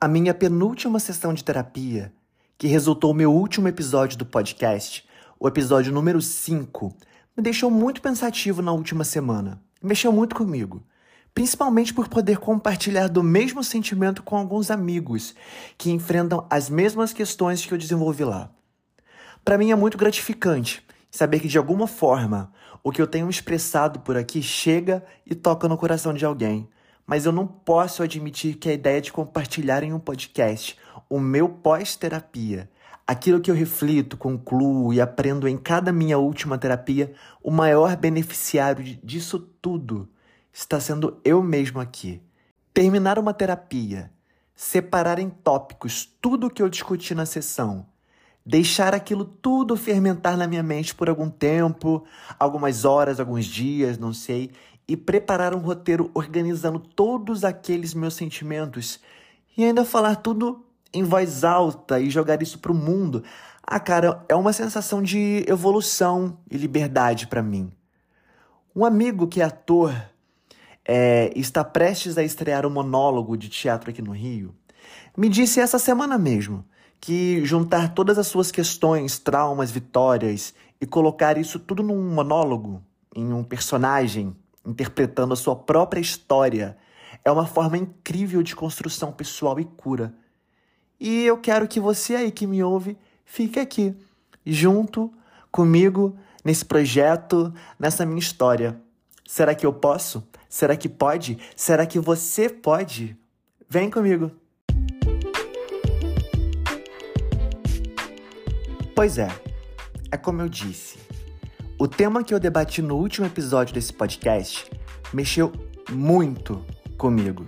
A minha penúltima sessão de terapia, que resultou meu último episódio do podcast, o episódio número 5, me deixou muito pensativo na última semana. Mexeu muito comigo. Principalmente por poder compartilhar do mesmo sentimento com alguns amigos que enfrentam as mesmas questões que eu desenvolvi lá. Para mim é muito gratificante saber que de alguma forma o que eu tenho expressado por aqui chega e toca no coração de alguém mas eu não posso admitir que a ideia de compartilhar em um podcast o meu pós-terapia, aquilo que eu reflito, concluo e aprendo em cada minha última terapia, o maior beneficiário disso tudo está sendo eu mesmo aqui. Terminar uma terapia, separar em tópicos tudo o que eu discuti na sessão, deixar aquilo tudo fermentar na minha mente por algum tempo, algumas horas, alguns dias, não sei, e preparar um roteiro organizando todos aqueles meus sentimentos e ainda falar tudo em voz alta e jogar isso pro mundo. Ah, cara, é uma sensação de evolução e liberdade para mim. Um amigo que é ator é, está prestes a estrear um monólogo de teatro aqui no Rio, me disse essa semana mesmo que juntar todas as suas questões, traumas, vitórias e colocar isso tudo num monólogo, em um personagem, interpretando a sua própria história. É uma forma incrível de construção pessoal e cura. E eu quero que você aí que me ouve fique aqui, junto comigo nesse projeto, nessa minha história. Será que eu posso? Será que pode? Será que você pode? Vem comigo! Pois é, é como eu disse. O tema que eu debati no último episódio desse podcast mexeu muito comigo.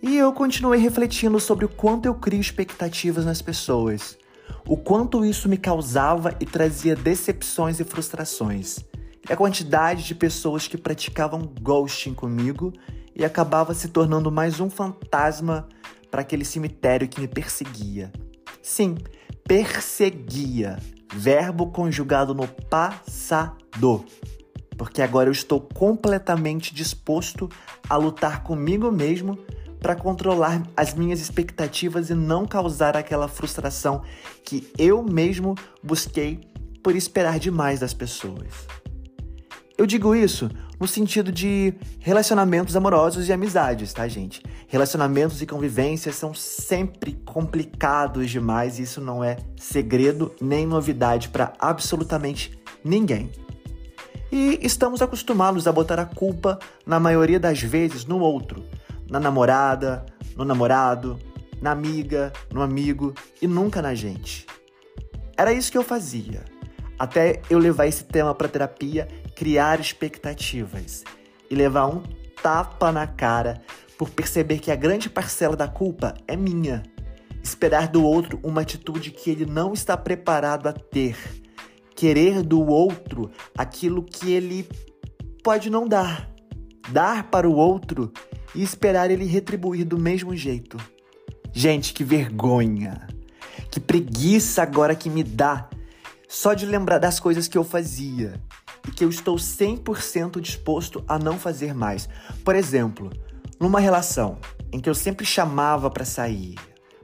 E eu continuei refletindo sobre o quanto eu crio expectativas nas pessoas, o quanto isso me causava e trazia decepções e frustrações, e a quantidade de pessoas que praticavam ghosting comigo e acabava se tornando mais um fantasma para aquele cemitério que me perseguia. Sim, perseguia verbo conjugado no passado. Porque agora eu estou completamente disposto a lutar comigo mesmo para controlar as minhas expectativas e não causar aquela frustração que eu mesmo busquei por esperar demais das pessoas. Eu digo isso no sentido de relacionamentos amorosos e amizades, tá, gente? Relacionamentos e convivências são sempre complicados demais e isso não é segredo nem novidade para absolutamente ninguém. E estamos acostumados a botar a culpa, na maioria das vezes, no outro, na namorada, no namorado, na amiga, no amigo e nunca na gente. Era isso que eu fazia, até eu levar esse tema para terapia, criar expectativas e levar um tapa na cara por perceber que a grande parcela da culpa é minha. Esperar do outro uma atitude que ele não está preparado a ter. Querer do outro aquilo que ele pode não dar. Dar para o outro e esperar ele retribuir do mesmo jeito. Gente, que vergonha! Que preguiça agora que me dá só de lembrar das coisas que eu fazia e que eu estou 100% disposto a não fazer mais. Por exemplo, numa relação em que eu sempre chamava para sair,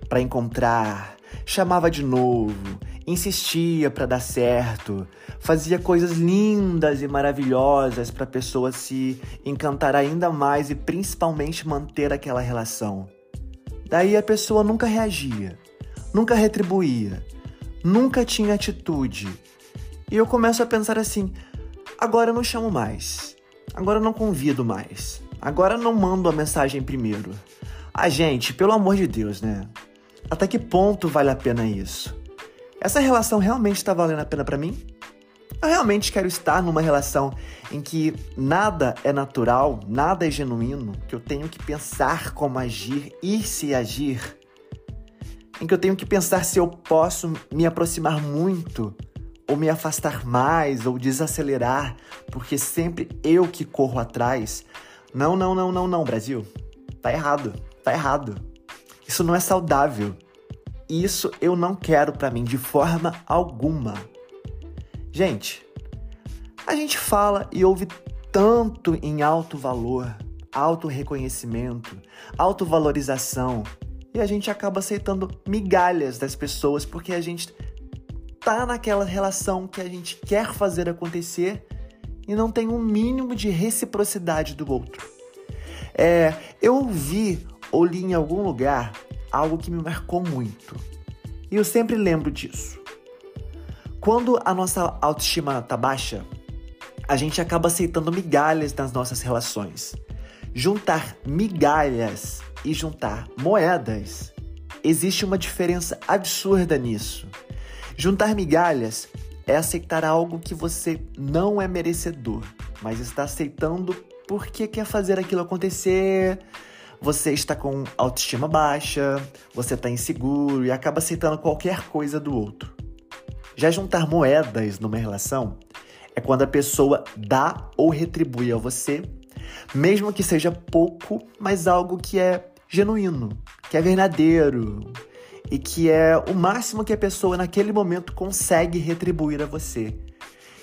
para encontrar, chamava de novo, insistia para dar certo, fazia coisas lindas e maravilhosas para a pessoa se encantar ainda mais e principalmente manter aquela relação. Daí a pessoa nunca reagia, nunca retribuía, nunca tinha atitude. E eu começo a pensar assim: agora eu não chamo mais, agora eu não convido mais. Agora não mando a mensagem primeiro. Ah, gente, pelo amor de Deus, né? Até que ponto vale a pena isso? Essa relação realmente está valendo a pena para mim? Eu realmente quero estar numa relação em que nada é natural, nada é genuíno, que eu tenho que pensar como agir e se agir, em que eu tenho que pensar se eu posso me aproximar muito ou me afastar mais ou desacelerar, porque sempre eu que corro atrás, não, não, não, não, não, Brasil. Tá errado. Tá errado. Isso não é saudável. Isso eu não quero para mim de forma alguma. Gente, a gente fala e ouve tanto em alto valor, auto reconhecimento, autovalorização e a gente acaba aceitando migalhas das pessoas porque a gente tá naquela relação que a gente quer fazer acontecer e não tem um mínimo de reciprocidade do outro. É, eu ouvi ou li em algum lugar algo que me marcou muito. E eu sempre lembro disso. Quando a nossa autoestima tá baixa, a gente acaba aceitando migalhas nas nossas relações. Juntar migalhas e juntar moedas, existe uma diferença absurda nisso. Juntar migalhas é aceitar algo que você não é merecedor, mas está aceitando porque quer fazer aquilo acontecer. Você está com autoestima baixa, você está inseguro e acaba aceitando qualquer coisa do outro. Já juntar moedas numa relação é quando a pessoa dá ou retribui a você, mesmo que seja pouco, mas algo que é genuíno, que é verdadeiro, e que é o máximo que a pessoa naquele momento consegue retribuir a você.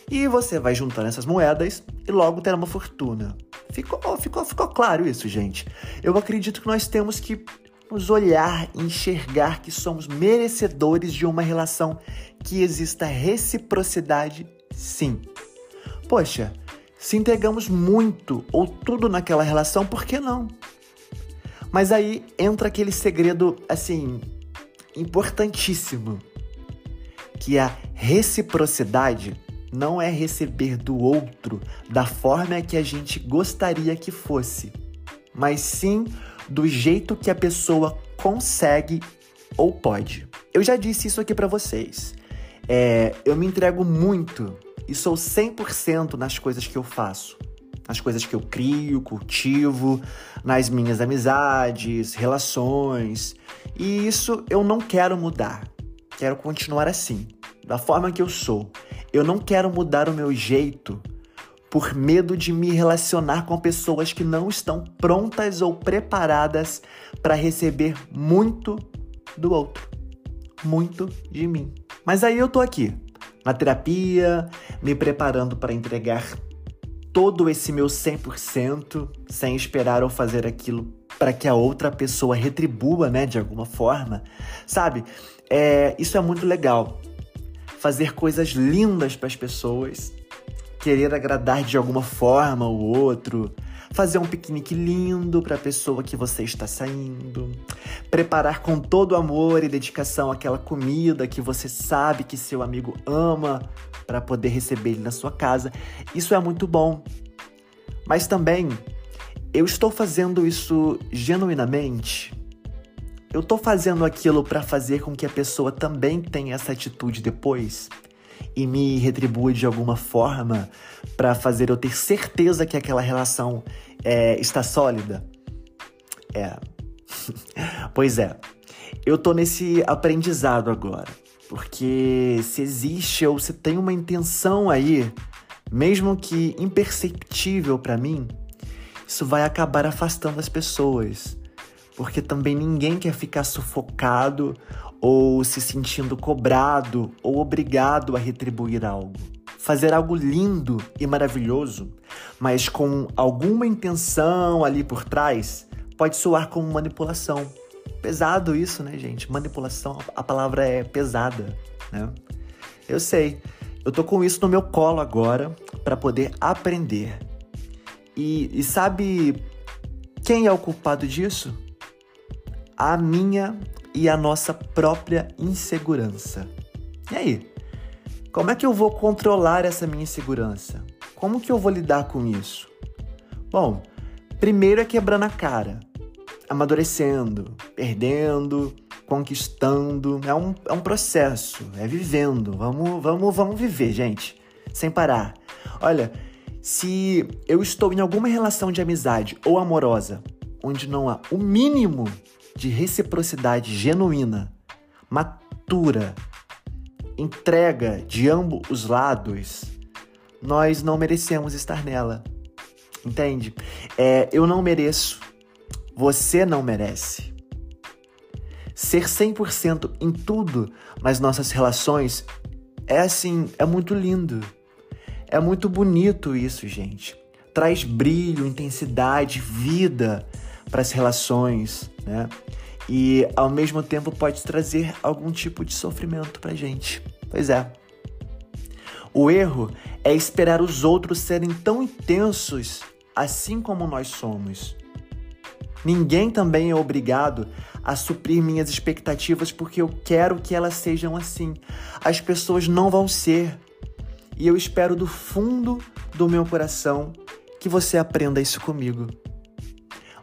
E você vai juntando essas moedas e logo terá uma fortuna. Ficou, ficou, ficou claro isso, gente. Eu acredito que nós temos que nos olhar e enxergar que somos merecedores de uma relação que exista reciprocidade, sim. Poxa, se entregamos muito ou tudo naquela relação, por que não? Mas aí entra aquele segredo, assim, importantíssimo, que a reciprocidade não é receber do outro da forma que a gente gostaria que fosse, mas sim do jeito que a pessoa consegue ou pode. Eu já disse isso aqui para vocês. É, eu me entrego muito e sou 100% nas coisas que eu faço. Nas coisas que eu crio, cultivo, nas minhas amizades, relações. E isso eu não quero mudar. Quero continuar assim, da forma que eu sou. Eu não quero mudar o meu jeito por medo de me relacionar com pessoas que não estão prontas ou preparadas para receber muito do outro, muito de mim. Mas aí eu tô aqui, na terapia, me preparando para entregar todo esse meu 100% sem esperar ou fazer aquilo para que a outra pessoa retribua, né, de alguma forma, sabe? É, isso é muito legal. Fazer coisas lindas para as pessoas, querer agradar de alguma forma o outro, fazer um piquenique lindo para a pessoa que você está saindo, preparar com todo amor e dedicação aquela comida que você sabe que seu amigo ama para poder receber ele na sua casa. Isso é muito bom. Mas também eu estou fazendo isso genuinamente? Eu estou fazendo aquilo para fazer com que a pessoa também tenha essa atitude depois e me retribua de alguma forma para fazer eu ter certeza que aquela relação é, está sólida? É. pois é. Eu tô nesse aprendizado agora. Porque se existe ou se tem uma intenção aí, mesmo que imperceptível para mim, isso vai acabar afastando as pessoas. Porque também ninguém quer ficar sufocado ou se sentindo cobrado ou obrigado a retribuir algo. Fazer algo lindo e maravilhoso, mas com alguma intenção ali por trás, pode soar como manipulação. Pesado isso, né, gente? Manipulação, a palavra é pesada, né? Eu sei. Eu tô com isso no meu colo agora para poder aprender e, e sabe quem é o culpado disso? A minha e a nossa própria insegurança. E aí? Como é que eu vou controlar essa minha insegurança? Como que eu vou lidar com isso? Bom, primeiro é quebrando a cara, amadurecendo, perdendo, conquistando. É um, é um processo, é vivendo. Vamos, vamos, vamos viver, gente, sem parar. Olha, se eu estou em alguma relação de amizade ou amorosa onde não há o mínimo de reciprocidade genuína, matura, entrega de ambos os lados, nós não merecemos estar nela. Entende? É, eu não mereço, você não merece. Ser 100% em tudo nas nossas relações é assim, é muito lindo. É muito bonito isso, gente. Traz brilho, intensidade, vida para as relações, né? e ao mesmo tempo pode trazer algum tipo de sofrimento pra gente. Pois é. O erro é esperar os outros serem tão intensos assim como nós somos. Ninguém também é obrigado a suprir minhas expectativas porque eu quero que elas sejam assim. As pessoas não vão ser. E eu espero do fundo do meu coração que você aprenda isso comigo.